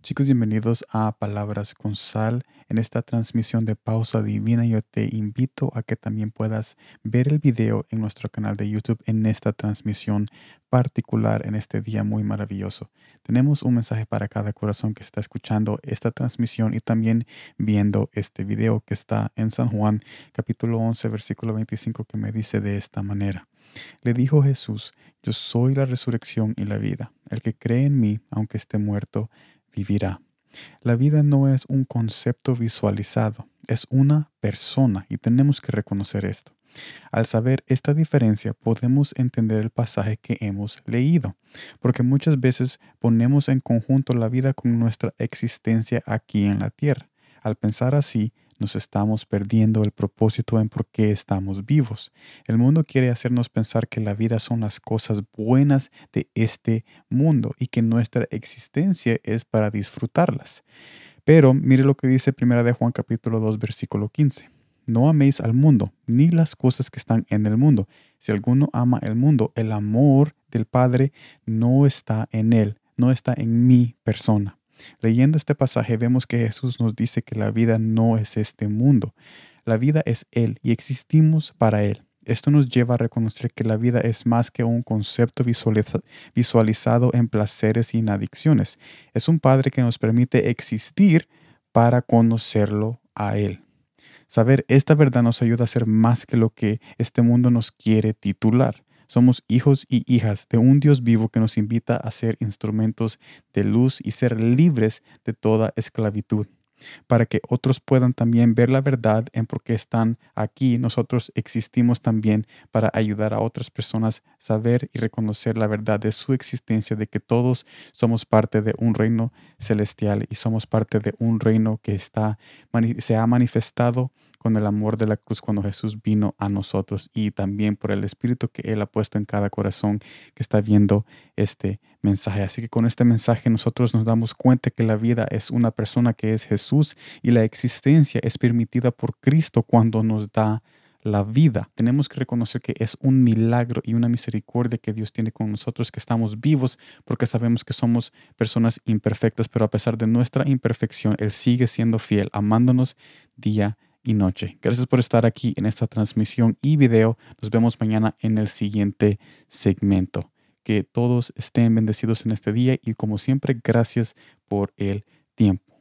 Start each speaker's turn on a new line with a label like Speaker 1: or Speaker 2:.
Speaker 1: Chicos, bienvenidos a Palabras con Sal. En esta transmisión de Pausa Divina yo te invito a que también puedas ver el video en nuestro canal de YouTube en esta transmisión particular en este día muy maravilloso. Tenemos un mensaje para cada corazón que está escuchando esta transmisión y también viendo este video que está en San Juan capítulo 11 versículo 25 que me dice de esta manera. Le dijo Jesús, yo soy la resurrección y la vida. El que cree en mí, aunque esté muerto, vivirá. La vida no es un concepto visualizado, es una persona y tenemos que reconocer esto. Al saber esta diferencia podemos entender el pasaje que hemos leído, porque muchas veces ponemos en conjunto la vida con nuestra existencia aquí en la tierra. Al pensar así, nos estamos perdiendo el propósito en por qué estamos vivos. El mundo quiere hacernos pensar que la vida son las cosas buenas de este mundo y que nuestra existencia es para disfrutarlas. Pero mire lo que dice 1 de Juan capítulo 2 versículo 15. No améis al mundo, ni las cosas que están en el mundo. Si alguno ama el mundo, el amor del Padre no está en él, no está en mi persona. Leyendo este pasaje vemos que Jesús nos dice que la vida no es este mundo. La vida es Él y existimos para Él. Esto nos lleva a reconocer que la vida es más que un concepto visualizado en placeres y en adicciones. Es un Padre que nos permite existir para conocerlo a Él. Saber esta verdad nos ayuda a ser más que lo que este mundo nos quiere titular. Somos hijos y hijas de un Dios vivo que nos invita a ser instrumentos de luz y ser libres de toda esclavitud. Para que otros puedan también ver la verdad en por qué están aquí, nosotros existimos también para ayudar a otras personas a saber y reconocer la verdad de su existencia, de que todos somos parte de un reino celestial y somos parte de un reino que está, se ha manifestado con el amor de la cruz cuando Jesús vino a nosotros y también por el Espíritu que Él ha puesto en cada corazón que está viendo este mensaje. Así que con este mensaje nosotros nos damos cuenta que la vida es una persona que es Jesús y la existencia es permitida por Cristo cuando nos da la vida. Tenemos que reconocer que es un milagro y una misericordia que Dios tiene con nosotros, que estamos vivos porque sabemos que somos personas imperfectas, pero a pesar de nuestra imperfección, Él sigue siendo fiel, amándonos día y noche. Gracias por estar aquí en esta transmisión y video. Nos vemos mañana en el siguiente segmento. Que todos estén bendecidos en este día y como siempre, gracias por el tiempo.